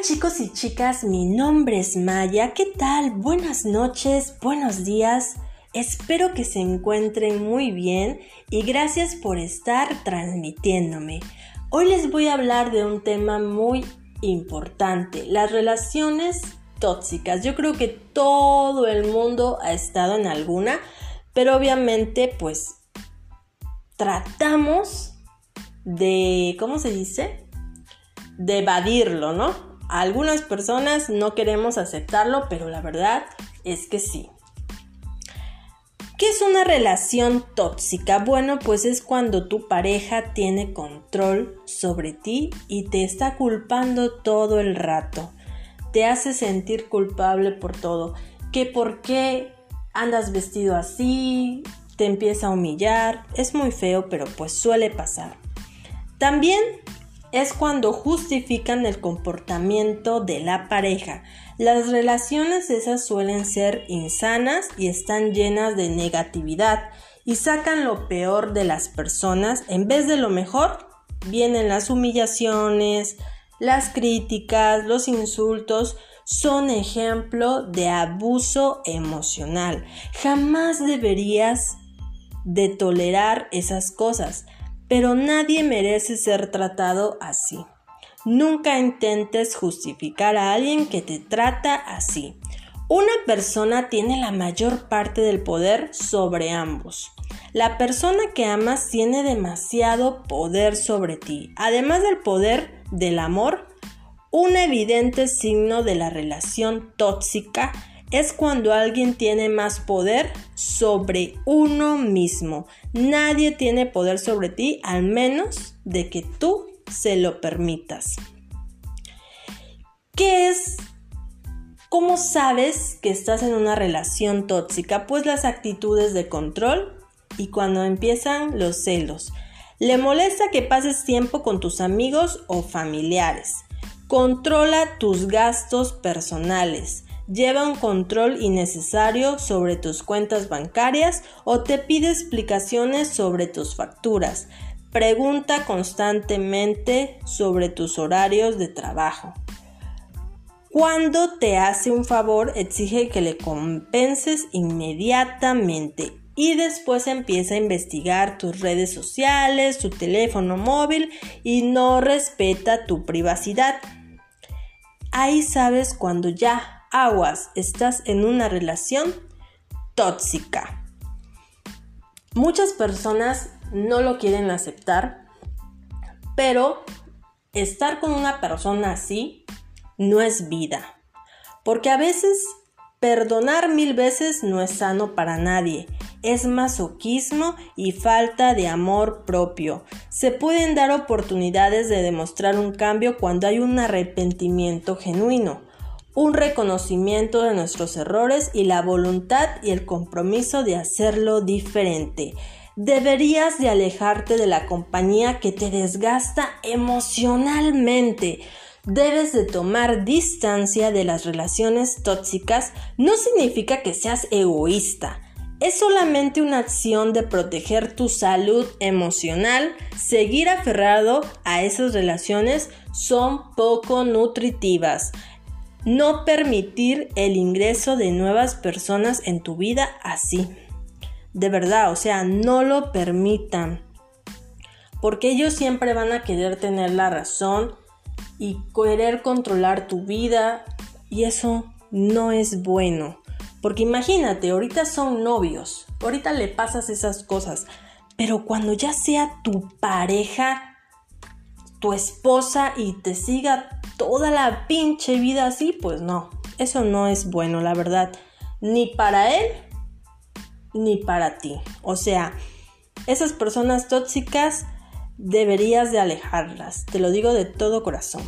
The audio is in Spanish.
Hola chicos y chicas, mi nombre es Maya. ¿Qué tal? Buenas noches, buenos días. Espero que se encuentren muy bien y gracias por estar transmitiéndome. Hoy les voy a hablar de un tema muy importante, las relaciones tóxicas. Yo creo que todo el mundo ha estado en alguna, pero obviamente pues tratamos de, ¿cómo se dice? De evadirlo, ¿no? Algunas personas no queremos aceptarlo, pero la verdad es que sí. ¿Qué es una relación tóxica? Bueno, pues es cuando tu pareja tiene control sobre ti y te está culpando todo el rato. Te hace sentir culpable por todo. Que por qué andas vestido así, te empieza a humillar. Es muy feo, pero pues suele pasar. También es cuando justifican el comportamiento de la pareja. Las relaciones esas suelen ser insanas y están llenas de negatividad y sacan lo peor de las personas en vez de lo mejor. Vienen las humillaciones, las críticas, los insultos, son ejemplo de abuso emocional. Jamás deberías de tolerar esas cosas pero nadie merece ser tratado así. Nunca intentes justificar a alguien que te trata así. Una persona tiene la mayor parte del poder sobre ambos. La persona que amas tiene demasiado poder sobre ti. Además del poder del amor, un evidente signo de la relación tóxica es cuando alguien tiene más poder sobre uno mismo. Nadie tiene poder sobre ti al menos de que tú se lo permitas. ¿Qué es? ¿Cómo sabes que estás en una relación tóxica? Pues las actitudes de control y cuando empiezan los celos. Le molesta que pases tiempo con tus amigos o familiares. Controla tus gastos personales lleva un control innecesario sobre tus cuentas bancarias o te pide explicaciones sobre tus facturas. Pregunta constantemente sobre tus horarios de trabajo. Cuando te hace un favor, exige que le compenses inmediatamente y después empieza a investigar tus redes sociales, tu teléfono móvil y no respeta tu privacidad. Ahí sabes cuando ya aguas, estás en una relación tóxica. Muchas personas no lo quieren aceptar, pero estar con una persona así no es vida. Porque a veces perdonar mil veces no es sano para nadie. Es masoquismo y falta de amor propio. Se pueden dar oportunidades de demostrar un cambio cuando hay un arrepentimiento genuino un reconocimiento de nuestros errores y la voluntad y el compromiso de hacerlo diferente. Deberías de alejarte de la compañía que te desgasta emocionalmente. Debes de tomar distancia de las relaciones tóxicas. No significa que seas egoísta. Es solamente una acción de proteger tu salud emocional. Seguir aferrado a esas relaciones son poco nutritivas no permitir el ingreso de nuevas personas en tu vida así. De verdad, o sea, no lo permitan. Porque ellos siempre van a querer tener la razón y querer controlar tu vida y eso no es bueno. Porque imagínate, ahorita son novios, ahorita le pasas esas cosas, pero cuando ya sea tu pareja, tu esposa y te siga toda la pinche vida así, pues no, eso no es bueno, la verdad, ni para él ni para ti. O sea, esas personas tóxicas deberías de alejarlas, te lo digo de todo corazón.